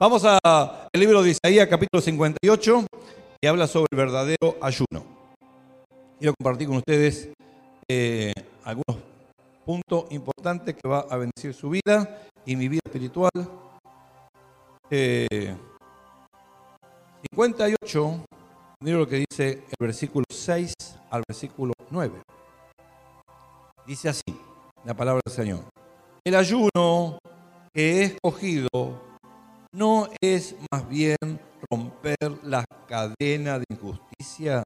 Vamos al libro de Isaías, capítulo 58, que habla sobre el verdadero ayuno. Quiero compartir con ustedes eh, algunos puntos importantes que va a bendecir su vida y mi vida espiritual. 58, mira lo que dice el versículo 6 al versículo 9. Dice así, la palabra del Señor. El ayuno que he escogido no es más bien romper las cadenas de injusticia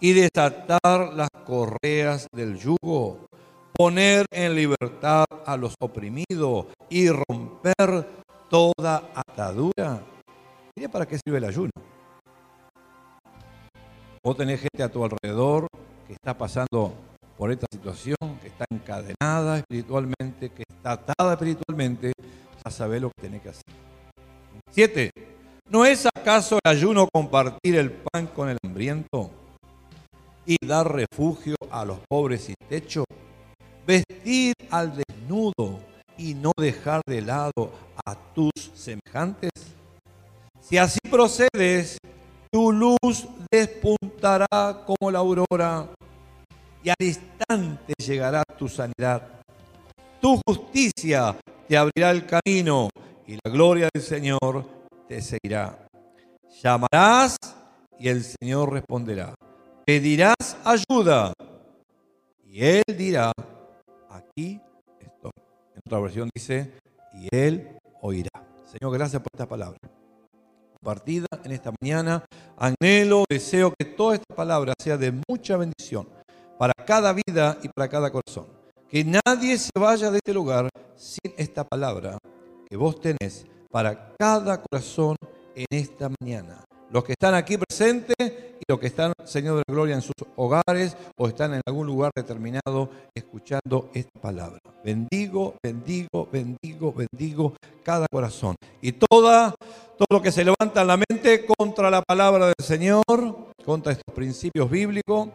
y desatar las correas del yugo, poner en libertad a los oprimidos y romper toda atadura. Mire para qué sirve el ayuno. Vos tenés gente a tu alrededor que está pasando por esta situación, que está encadenada espiritualmente, que está atada espiritualmente, a saber lo que tenés que hacer. Siete, ¿no es acaso el ayuno compartir el pan con el hambriento y dar refugio a los pobres sin techo? Vestir al desnudo y no dejar de lado a tus semejantes. Si así procedes, tu luz despuntará como la aurora y al instante llegará tu sanidad. Tu justicia te abrirá el camino y la gloria del Señor te seguirá. Llamarás y el Señor responderá. Pedirás ayuda y Él dirá, aquí estoy. En otra versión dice, y Él oirá. Señor, gracias por esta palabra. Compartida en esta mañana, anhelo, deseo que toda esta palabra sea de mucha bendición para cada vida y para cada corazón. Que nadie se vaya de este lugar sin esta palabra que vos tenés para cada corazón en esta mañana. Los que están aquí presentes y los que están, Señor de la Gloria, en sus hogares o están en algún lugar determinado escuchando esta palabra. Bendigo, bendigo, bendigo, bendigo cada corazón. Y toda, todo lo que se levanta en la mente contra la palabra del Señor, contra estos principios bíblicos,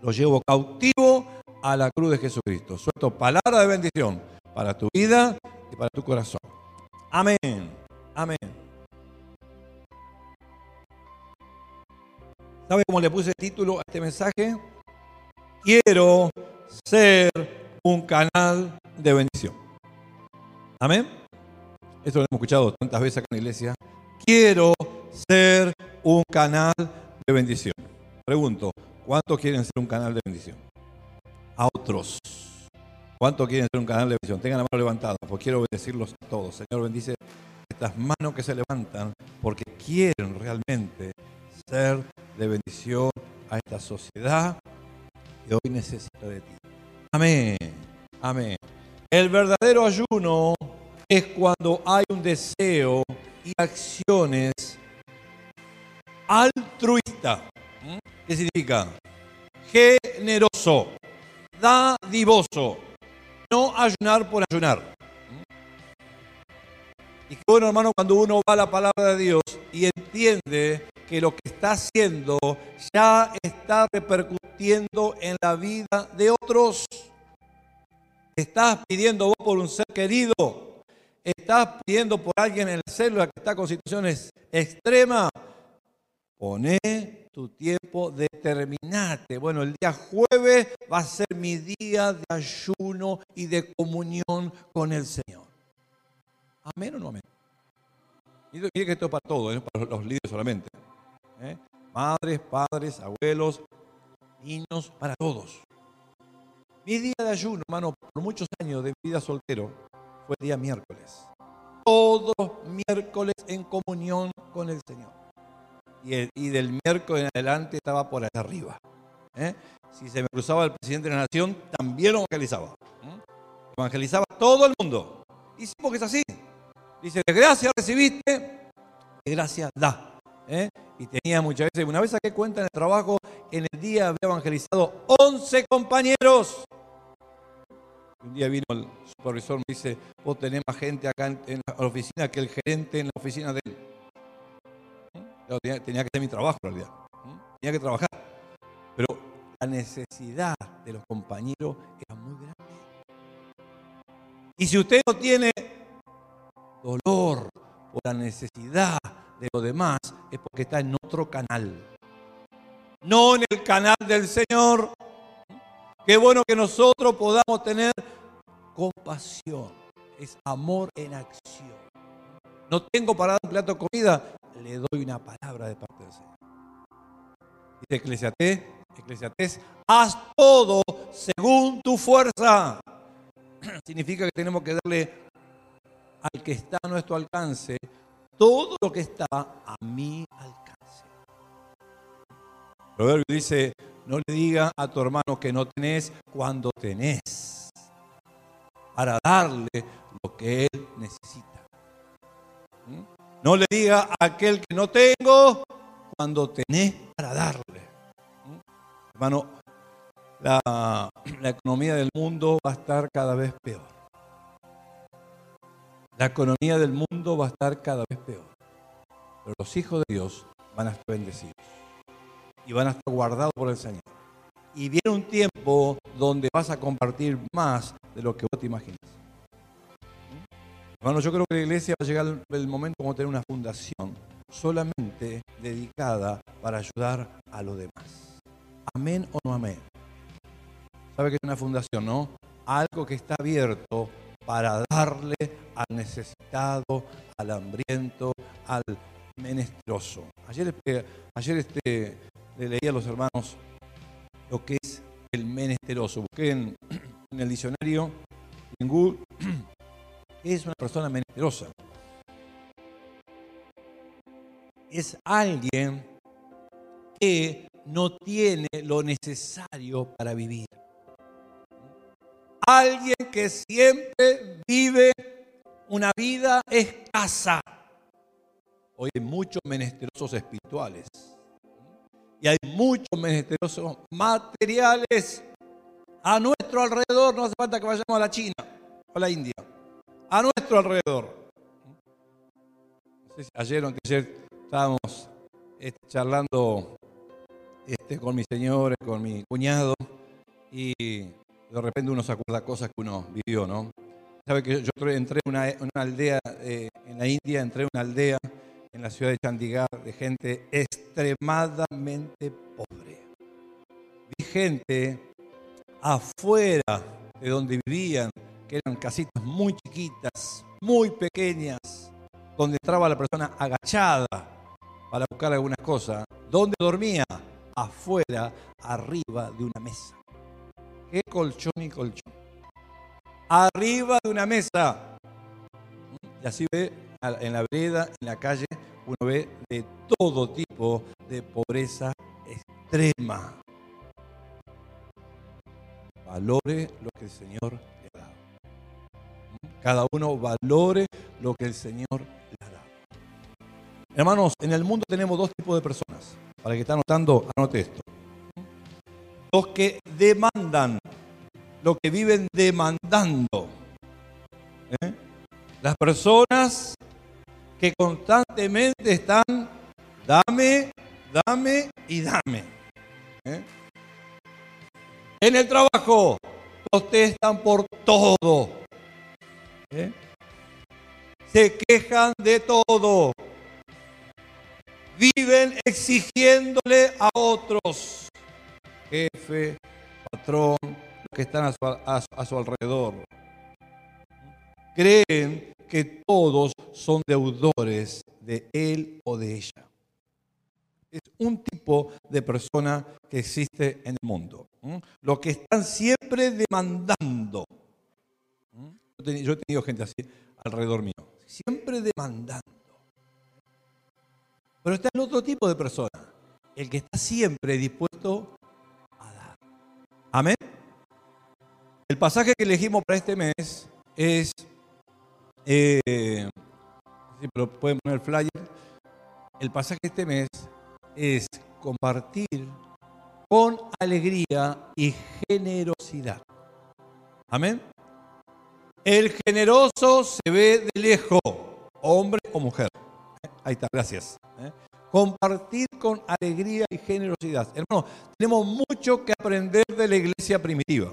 lo llevo cautivo a la cruz de Jesucristo. Suelto palabra de bendición para tu vida y para tu corazón. Amén. Amén. ¿Sabe cómo le puse título a este mensaje? Quiero ser un canal de bendición. Amén. Esto lo hemos escuchado tantas veces acá en la iglesia. Quiero ser un canal de bendición. Pregunto, ¿cuántos quieren ser un canal de bendición? A otros. ¿Cuántos quieren ser un canal de bendición? Tengan la mano levantada, porque quiero bendecirlos a todos. Señor, bendice estas manos que se levantan porque quieren realmente ser de bendición a esta sociedad que hoy necesita de ti. Amén. Amén. El verdadero ayuno es cuando hay un deseo y acciones altruistas. ¿Mm? ¿Qué significa? Generoso, dadivoso, no ayunar por ayunar. Y qué bueno, hermano, cuando uno va a la palabra de Dios y entiende que lo que está haciendo ya está repercutiendo en la vida de otros. Estás pidiendo vos por un ser querido. Estás pidiendo por alguien en la célula que está con situaciones extremas. Poné tu tiempo, determinate. Bueno, el día jueves va a ser mi día de ayuno y de comunión con el Señor. Amén o no amén. Y que esto es para todos, no para los líderes solamente. ¿eh? Madres, padres, abuelos, niños, para todos. Mi día de ayuno, hermano, por muchos años de vida soltero, fue el día miércoles. Todos miércoles en comunión con el Señor y, del miércoles en adelante estaba por allá arriba. ¿eh? Si se me cruzaba el presidente de la nación, también lo evangelizaba. ¿eh? Evangelizaba todo el mundo. Y sí, porque es así. Dice, de gracia recibiste, de gracia da. ¿eh? Y tenía muchas veces, una vez saqué cuenta en el trabajo, en el día había evangelizado 11 compañeros. Un día vino el supervisor, me dice, vos tenés más gente acá en la oficina que el gerente en la oficina de él tenía, que hacer mi trabajo en realidad. Tenía que trabajar. Pero la necesidad de los compañeros era muy grande. Y si usted no tiene dolor o la necesidad de lo demás es porque está en otro canal. No en el canal del Señor. Qué bueno que nosotros podamos tener compasión. Es amor en acción. No tengo para un plato de comida, le doy una palabra de parte del Señor. Dice Eclesiastés, Eclesiastés, haz todo según tu fuerza. Significa que tenemos que darle al que está a nuestro alcance todo lo que está a mi alcance. Proverbio dice, no le diga a tu hermano que no tenés cuando tenés, para darle lo que él necesita. No le diga a aquel que no tengo cuando tenés para darle. Hermano, la, la economía del mundo va a estar cada vez peor. La economía del mundo va a estar cada vez peor. Pero los hijos de Dios van a estar bendecidos. Y van a estar guardados por el Señor. Y viene un tiempo donde vas a compartir más de lo que vos te imaginas. Hermano, yo creo que la iglesia va a llegar el momento como tener una fundación solamente dedicada para ayudar a los demás. Amén o no amén. ¿Sabe que es una fundación, no? Algo que está abierto para darle al necesitado, al hambriento, al menesteroso. Ayer, ayer este, le leí a los hermanos lo que es el menesteroso. Busqué en, el diccionario, en Google, es una persona menesterosa. Es alguien que no tiene lo necesario para vivir. Alguien que siempre vive una vida escasa. Hoy hay muchos menesterosos espirituales. Y hay muchos menesterosos materiales a nuestro alrededor. No hace falta que vayamos a la China o a la India. A nuestro alrededor. Ayer estábamos este, charlando este, con mi señor, con mi cuñado. Y de repente uno se acuerda cosas que uno vivió, ¿no? Sabe que yo entré en una, aldea eh, en la India, entré en una aldea en la ciudad de Chandigarh de gente extremadamente pobre. Vi gente afuera de donde vivían, que eran casitas muy chiquitas, muy pequeñas, donde entraba la persona agachada para buscar algunas cosas. ¿Dónde dormía? Afuera, arriba de una mesa. ¿Qué colchón y colchón? Arriba de una mesa. Y así ve en la vereda, en la calle, uno ve de todo tipo de pobreza extrema. Valore lo que el Señor. Cada uno valore lo que el Señor le ha dado. Hermanos, en el mundo tenemos dos tipos de personas. Para que está anotando, anote esto los que demandan, los que viven demandando. ¿eh? Las personas que constantemente están, dame, dame y dame. ¿eh? En el trabajo, protestan por todo. ¿Eh? Se quejan de todo. Viven exigiéndole a otros jefe, patrón, los que están a su, alrededor. Creen que todos son deudores de él o de ella. Es un tipo de persona que existe en el mundo. Los que están siempre demandando. Yo he tenido gente así alrededor mío. Siempre demandando. Pero está el otro tipo de persona. El que está siempre dispuesto Amén. El pasaje que elegimos para este mes es, eh, pero pueden poner el flyer. El pasaje de este mes es compartir con alegría y generosidad. Amén. El generoso se ve de lejos, hombre o mujer. Ahí está, gracias. ¿eh? Compartir con alegría y generosidad. Hermano, tenemos mucho que aprender de la iglesia primitiva.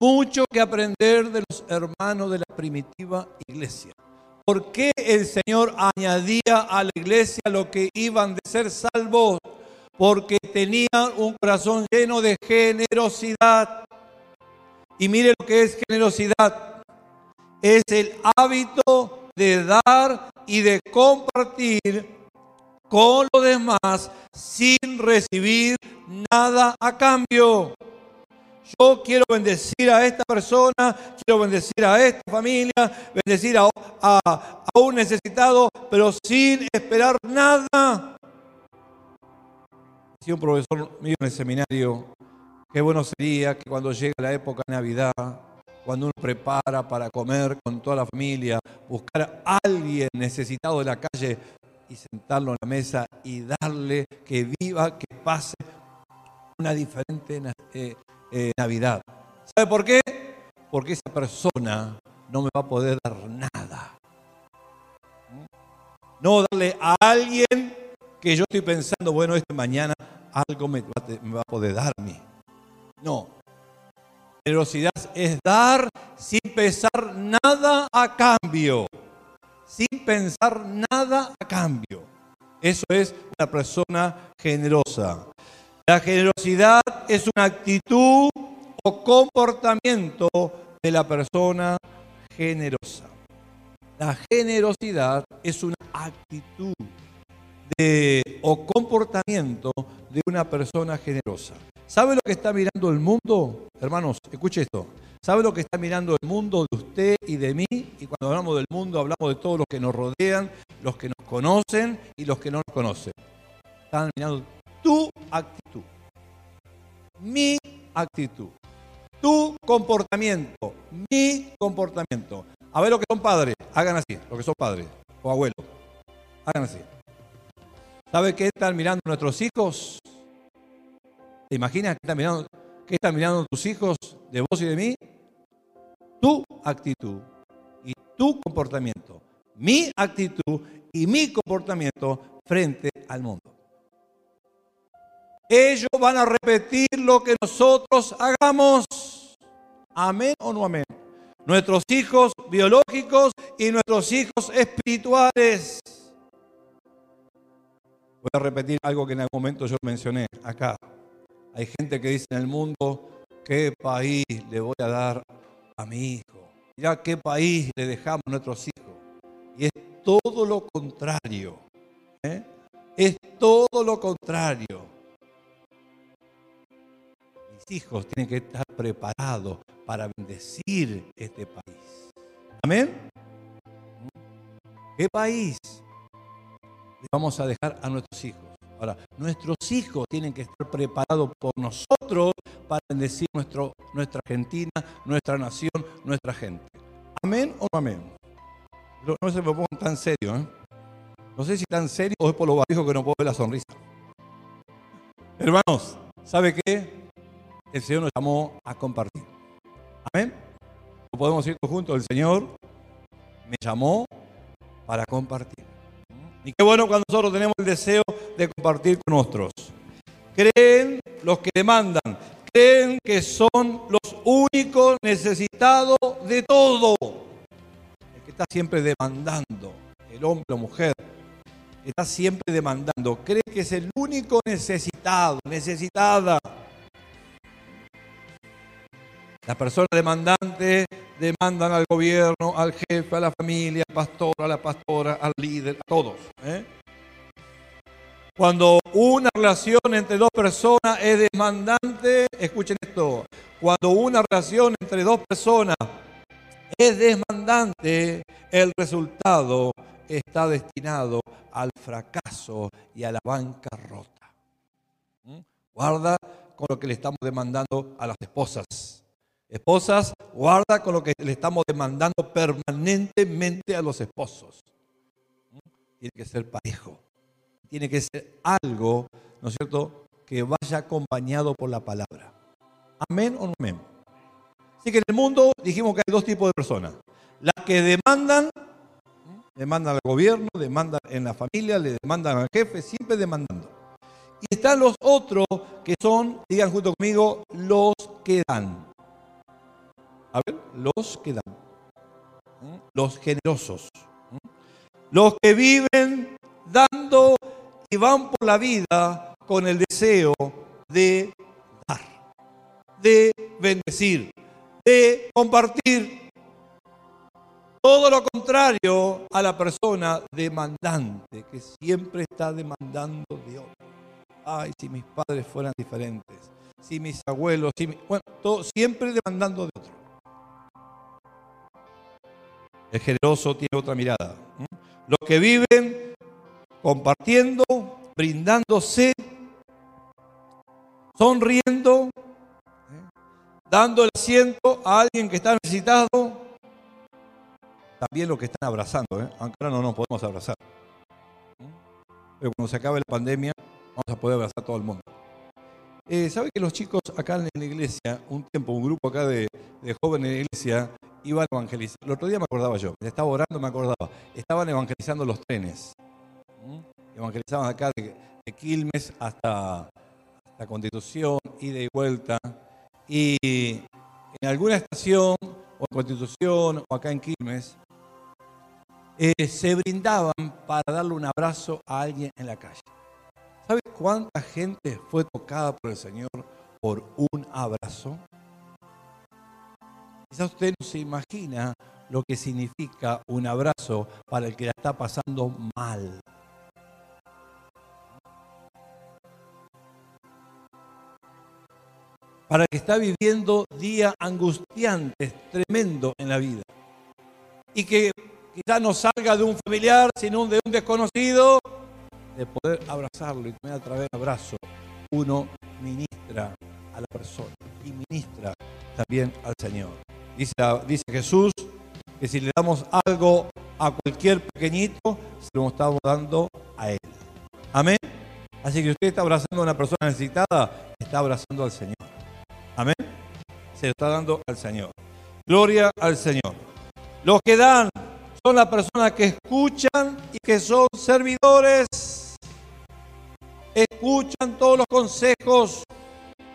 Mucho que aprender de los hermanos de la primitiva iglesia. ¿por qué el Señor añadía a la iglesia lo que iban de ser salvos? Porque tenían un corazón lleno de generosidad. Y mire lo que es generosidad. Es el hábito de dar y de compartir con los demás sin recibir nada a cambio. Yo quiero bendecir a esta persona, quiero bendecir a esta familia, bendecir a, a, un necesitado, pero sin esperar nada. Decía un profesor mío en el seminario, qué bueno sería que cuando llegue la época de Navidad, cuando uno prepara para comer con toda la familia, buscar a alguien necesitado de la calle y sentarlo en la mesa y darle que viva, que pase una diferente eh, eh, Navidad. ¿Sabe por qué? Porque esa persona no me va a poder dar nada. No darle a alguien que yo estoy pensando, bueno, este mañana algo me va, a poder dar a mí. No. Generosidad es dar sin pensar nada a cambio. Sin pensar nada a cambio. Eso es una persona generosa. La generosidad es una actitud o comportamiento de la persona generosa. La generosidad es una actitud de, o comportamiento de una persona generosa. ¿Sabe lo que está mirando el mundo? Hermanos, escuche esto. ¿Sabe lo que está mirando el mundo de usted y de mí? Y cuando hablamos del mundo hablamos de todos los que nos rodean, los que nos conocen y los que no nos conocen. Están mirando tu actitud, mi actitud, tu comportamiento, mi comportamiento. A ver lo que son padres, hagan así, lo que son padres o abuelos, hagan así. ¿Sabe qué están mirando nuestros hijos? ¿Te imaginas qué están mirando, qué están mirando tus hijos de vos y de mí? Tu actitud y tu comportamiento, mi actitud y mi comportamiento frente al mundo. Ellos van a repetir lo que nosotros hagamos. Amén o no amén. Nuestros hijos biológicos y nuestros hijos espirituales. Voy a repetir algo que en algún momento yo mencioné acá. Hay gente que dice en el mundo, ¿qué país le voy a dar a mi hijo? Mira qué país le dejamos a nuestros hijos. Y es todo lo contrario. ¿eh? Es todo lo contrario hijos tienen que estar preparados para bendecir este país. Amén. ¿Qué país le vamos a dejar a nuestros hijos? Ahora, nuestros hijos tienen que estar preparados por nosotros para bendecir nuestra Argentina, nuestra nación, nuestra gente. ¿Amén o no amén? No, se me pongan tan serio. ¿eh? No sé si tan serio o es por lo bajo que no puedo ver la sonrisa. Hermanos, ¿sabe qué? el Señor nos llamó a compartir. Amén. No podemos ir juntos. El Señor me llamó para compartir. Y qué bueno cuando nosotros tenemos el deseo de compartir con otros. Creen los que demandan, creen que son los únicos necesitados de todo. El que está siempre demandando, el hombre o mujer, está siempre demandando, cree que es el único necesitado, necesitada. Las personas demandantes demandan al gobierno, al jefe, a la familia, al pastor, a la pastora, al líder, a todos. ¿eh? Cuando una relación entre dos personas es demandante, escuchen esto, cuando una relación entre dos personas es demandante, el resultado está destinado al fracaso y a la bancarrota. ¿Mm? Guarda con lo que le estamos demandando a las esposas. Esposas, guarda con lo que le estamos demandando permanentemente a los esposos. Tiene que ser parejo. Tiene que ser algo, ¿no es cierto?, que vaya acompañado por la palabra. Amén o no amén. Así que en el mundo dijimos que hay dos tipos de personas. Las que demandan, demandan al gobierno, demandan en la familia, le demandan al jefe, siempre demandando. Y están los otros que son, digan junto conmigo, los que dan. A ver, los que dan. Los generosos. Los que viven dando y van por la vida con el deseo de dar, de bendecir, de compartir. Todo lo contrario a la persona demandante, que siempre está demandando de otro. Ay, si mis padres fueran diferentes, si mis abuelos, si bueno, todo, siempre demandando de otro. El generoso tiene otra mirada. Los que viven compartiendo, brindándose, sonriendo, dando el asiento a alguien que está necesitado. También los que están abrazando, ¿eh? aunque ahora no nos podemos abrazar. Pero cuando se acabe la pandemia, vamos a poder abrazar a todo el mundo. Eh, ¿Sabe que los chicos acá en la iglesia, un tiempo, un grupo acá de, jóvenes de la iglesia, iban a evangelizar? El otro día me acordaba yo, estaba orando, me acordaba. Estaban evangelizando los trenes. Evangelizaban acá de, Quilmes hasta, la Constitución, ida y vuelta. Y en alguna estación, o en Constitución, o acá en Quilmes, eh, se brindaban para darle un abrazo a alguien en la calle. ¿Sabe cuánta gente fue tocada por el Señor por un abrazo? Quizás usted no se imagina lo que significa un abrazo para el que la está pasando mal. Para el que está viviendo días angustiantes, tremendo en la vida. Y que quizás no salga de un familiar, sino de un desconocido, de poder abrazarlo y tener a través del abrazo, uno ministra a la persona y ministra también al Señor. Dice, Jesús que si le damos algo a cualquier pequeñito, se lo estamos dando a Él. Amén. Así que usted está abrazando a una persona necesitada, está abrazando al Señor. Amén. Se lo está dando al Señor. Gloria al Señor. Los que dan son las personas que escuchan y que son servidores escuchan todos los consejos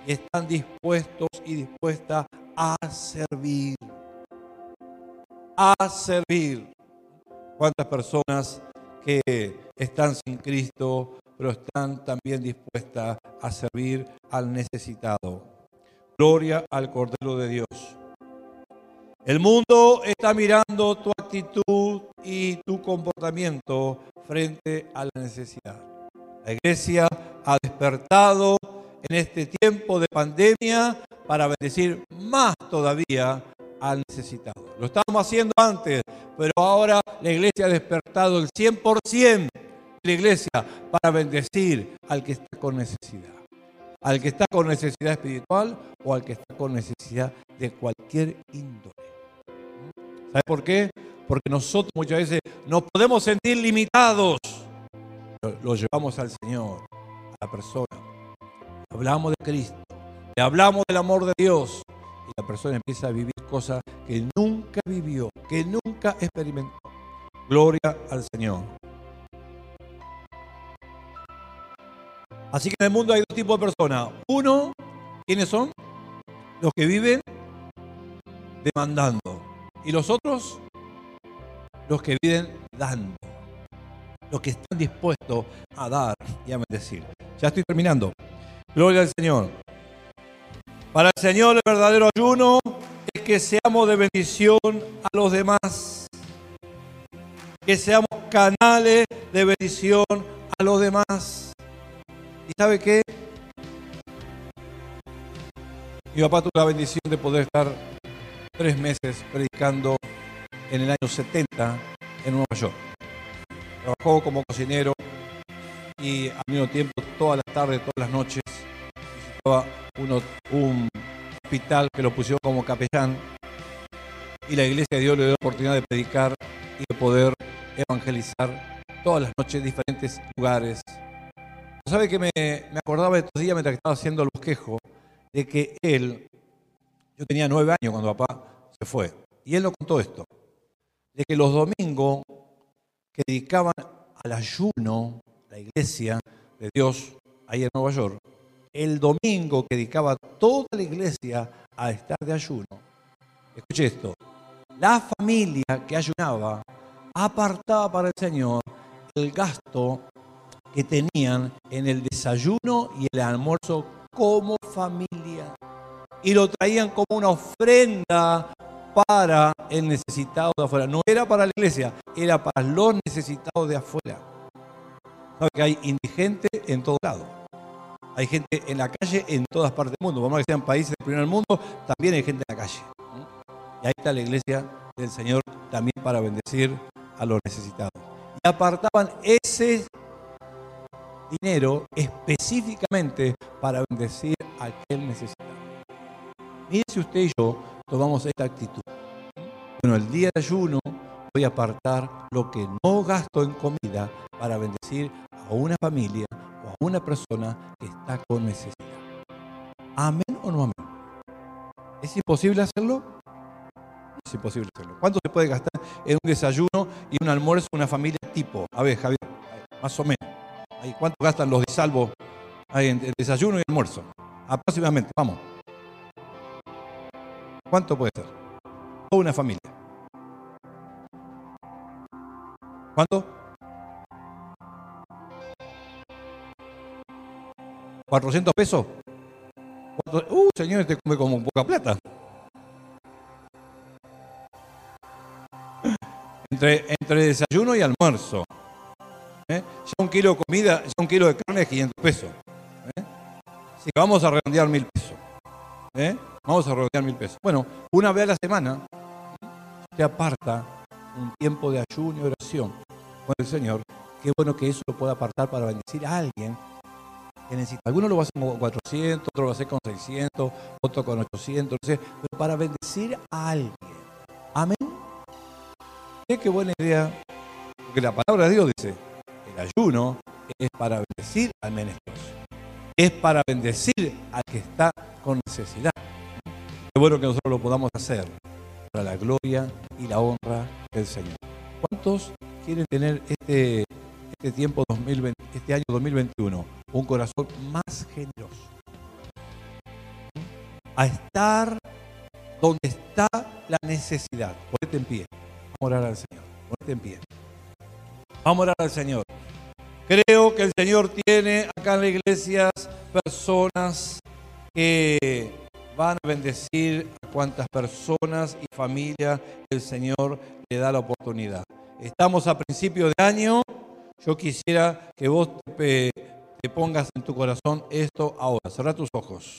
y están dispuestos y dispuestas a servir. A servir. ¿Cuántas personas que están sin Cristo, pero están también dispuestas a servir al necesitado? Gloria al Cordero de Dios. El mundo está mirando tu actitud y tu comportamiento frente a la necesidad. La iglesia ha despertado en este tiempo de pandemia para bendecir más todavía al necesitado. Lo estábamos haciendo antes, pero ahora la iglesia ha despertado el 100% de la iglesia para bendecir al que está con necesidad. Al que está con necesidad espiritual o al que está con necesidad de cualquier índole. ¿Sabe por qué? Porque nosotros muchas veces nos podemos sentir limitados lo llevamos al Señor, a la persona. Hablamos de Cristo, le hablamos del amor de Dios y la persona empieza a vivir cosas que nunca vivió, que nunca experimentó. Gloria al Señor. Así que en el mundo hay dos tipos de personas. Uno, ¿quiénes son? Los que viven demandando. Y los otros, los que viven dando los que están dispuestos a dar y a bendecir. Ya estoy terminando. Gloria al Señor. Para el Señor el verdadero ayuno es que seamos de bendición a los demás. Que seamos canales de bendición a los demás. ¿Y sabe qué? Mi papá tuvo la bendición de poder estar tres meses predicando en el año 70 en Nueva York trabajó como cocinero y al mismo tiempo todas las tardes, todas las noches un hospital que lo pusieron como capellán y la iglesia de Dios le dio la oportunidad de predicar y de poder evangelizar todas las noches en diferentes lugares. ¿Sabe que me, acordaba estos días mientras estaba haciendo el bosquejo de que él, yo tenía nueve años cuando papá se fue, y él nos contó esto, de que los domingos que dedicaban al ayuno, la iglesia de Dios ahí en Nueva York, el domingo que dedicaba toda la iglesia a estar de ayuno. Escuche esto, la familia que ayunaba apartaba para el Señor el gasto que tenían en el desayuno y el almuerzo como familia. Y lo traían como una ofrenda para el necesitado de afuera. No era para la iglesia, era para los necesitados de afuera. ¿Sabe que hay indigentes en todo lado? Hay gente en la calle en todas partes del mundo. Vamos a que sean países del primer mundo, también hay gente en la calle. Y ahí está la iglesia del Señor también para bendecir a los necesitados. Y apartaban ese dinero específicamente para bendecir a aquel necesitado. Mire si usted y yo tomamos esta actitud. Bueno, el día de ayuno voy a apartar lo que no gasto en comida para bendecir a una familia una persona que está con necesidad. Amén o no amén. ¿Es imposible hacerlo? Es imposible hacerlo. ¿Cuánto se puede gastar en un desayuno y un almuerzo una familia tipo? A ver, Javier, más o menos. ¿Cuánto gastan los de salvo en desayuno y almuerzo? Aproximadamente, vamos. ¿Cuánto puede ser? O una familia. ¿Cuánto? ¿400 pesos? Uh, señor, te come como poca plata. Entre, entre desayuno y almuerzo. ¿Eh? Ya un kilo de comida, ya un kilo de carne es 500 pesos. ¿Eh? Que vamos a redondear mil pesos. ¿Eh? Vamos a redondear mil pesos. Bueno, una vez a la semana, te aparta un tiempo de ayuno y oración con el Señor. Qué bueno que eso lo pueda apartar para bendecir a alguien que. Algunos lo va a hacer con 400, otro lo va con 600, otro con 800, pero para bendecir a alguien. Amén. Qué buena idea. Porque la palabra de Dios dice, el ayuno es para bendecir al menesteroso. Es para bendecir al que está con necesidad. Qué bueno que nosotros lo podamos hacer para la gloria y la honra del Señor. ¿Cuántos quieren tener este, este tiempo 2020, este año 2021 un corazón más generoso? A estar donde está la necesidad. Ponete en pie. Vamos a orar al Señor. Ponete en pie. Vamos a orar al Señor. Creo que el Señor tiene acá en la iglesia personas que van a bendecir a cuantas personas y familias el Señor le da la oportunidad. Estamos a principio de año. Yo quisiera que vos te, pongas en tu corazón esto ahora. Cerra tus ojos.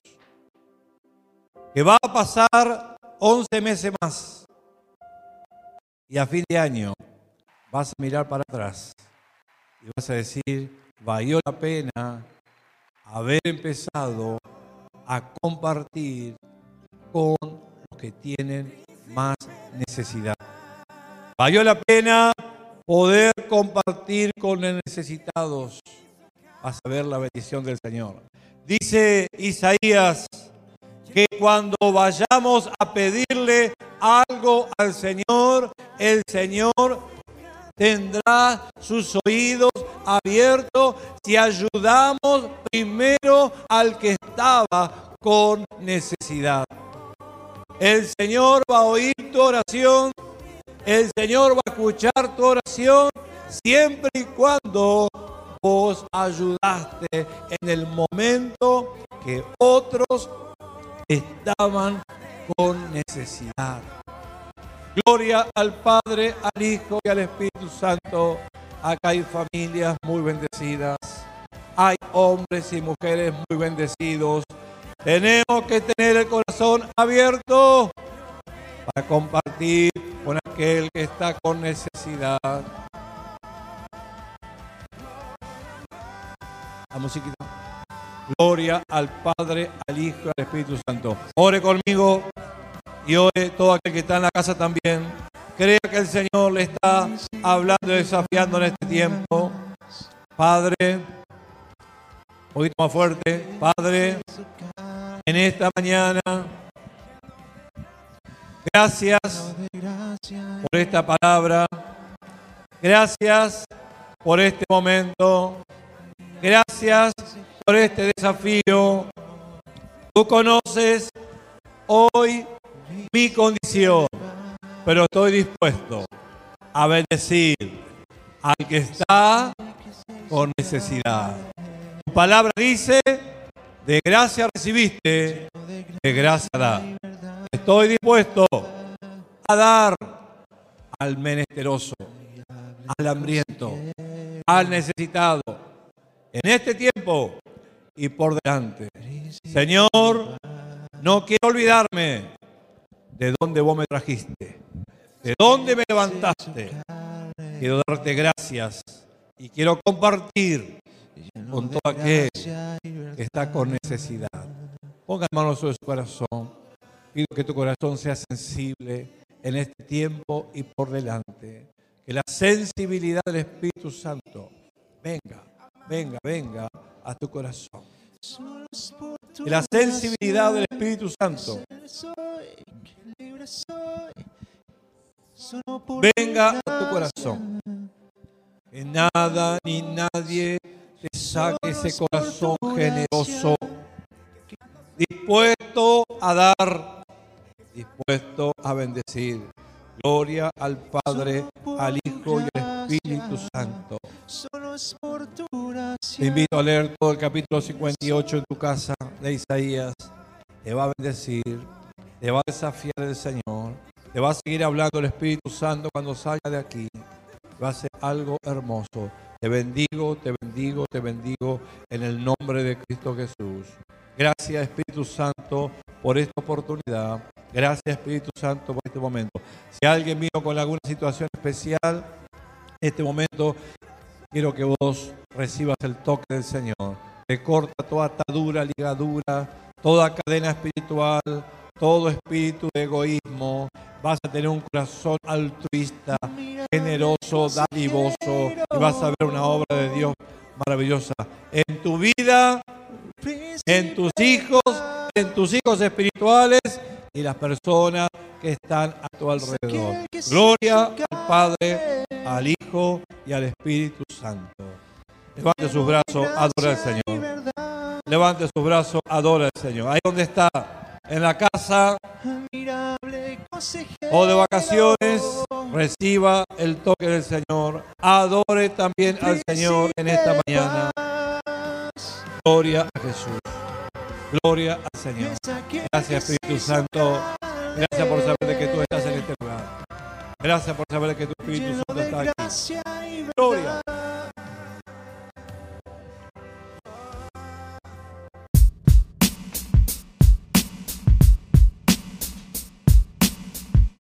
Que va a pasar 11 meses más. Y a fin de año vas a mirar para atrás y vas a decir, valió la pena haber empezado a compartir con los que tienen más necesidad. Valió la pena poder compartir con los necesitados a saber la bendición del Señor. Dice Isaías que cuando vayamos a pedirle algo al Señor, el Señor tendrá sus oídos abiertos si ayudamos primero al que estaba con necesidad. El Señor va a oír tu oración, el Señor va a escuchar tu oración siempre y cuando vos ayudaste en el momento que otros estaban con necesidad. Gloria al Padre, al Hijo y al Espíritu Santo. Acá hay familias muy bendecidas. Hay hombres y mujeres muy bendecidos. Tenemos que tener el corazón abierto para compartir con aquel que está con necesidad. La musiquita. Gloria al Padre, al Hijo y al Espíritu Santo. Ore conmigo y ore todo aquel que está en la casa también. Crea que el Señor le está hablando y desafiando en este tiempo. Padre, un poquito más fuerte. Padre, en esta mañana, gracias por esta palabra. Gracias por este momento. Gracias por este desafío. Tú conoces hoy mi condición, pero estoy dispuesto a bendecir al que está con necesidad. Tu palabra dice, de gracia recibiste, de gracia da. Estoy dispuesto a dar al menesteroso, al hambriento, al necesitado, en este tiempo y por delante. Señor, no quiero olvidarme de dónde vos me trajiste, de dónde me levantaste. Quiero darte gracias y quiero compartir con todo aquel que está con necesidad. Ponga manos sobre su corazón. Pido que tu corazón sea sensible en este tiempo y por delante. Que la sensibilidad del Espíritu Santo venga, venga, venga a tu corazón. Que la sensibilidad del Espíritu Santo venga a tu corazón. Que nada ni nadie te saque ese corazón generoso, dispuesto a dar, dispuesto a bendecir. Gloria al Padre, al Hijo y al Espíritu Santo. Te invito a leer todo el capítulo 58 en tu casa de Isaías. Te va a bendecir, te va a desafiar el Señor, te va a seguir hablando el Espíritu Santo cuando salga de aquí. Va a ser algo hermoso. Te bendigo, te bendigo, te bendigo en el nombre de Cristo Jesús. Gracias Espíritu Santo por esta oportunidad. Gracias Espíritu Santo por este momento. Si alguien vino con alguna situación especial, este momento quiero que vos recibas el toque del Señor. Te corta toda atadura, ligadura, toda cadena espiritual, todo espíritu de egoísmo. Vas a tener un corazón altruista, generoso, dadivoso y vas a ver una obra de Dios maravillosa en tu vida, en tus hijos, en tus hijos espirituales y las personas que están a tu alrededor. Gloria al Padre, al Hijo y al Espíritu Santo. Levante sus brazos, adora al Señor. Levante sus brazos, adora al Señor. Ahí donde está, en la casa o de vacaciones, reciba el toque del Señor. Adore también al Señor en esta mañana. Gloria a Jesús. Gloria al Señor. Gracias Espíritu Santo. Gracias por saber que tú estás en este lugar. Gracias por saber que tu Espíritu Santo está aquí. Gloria.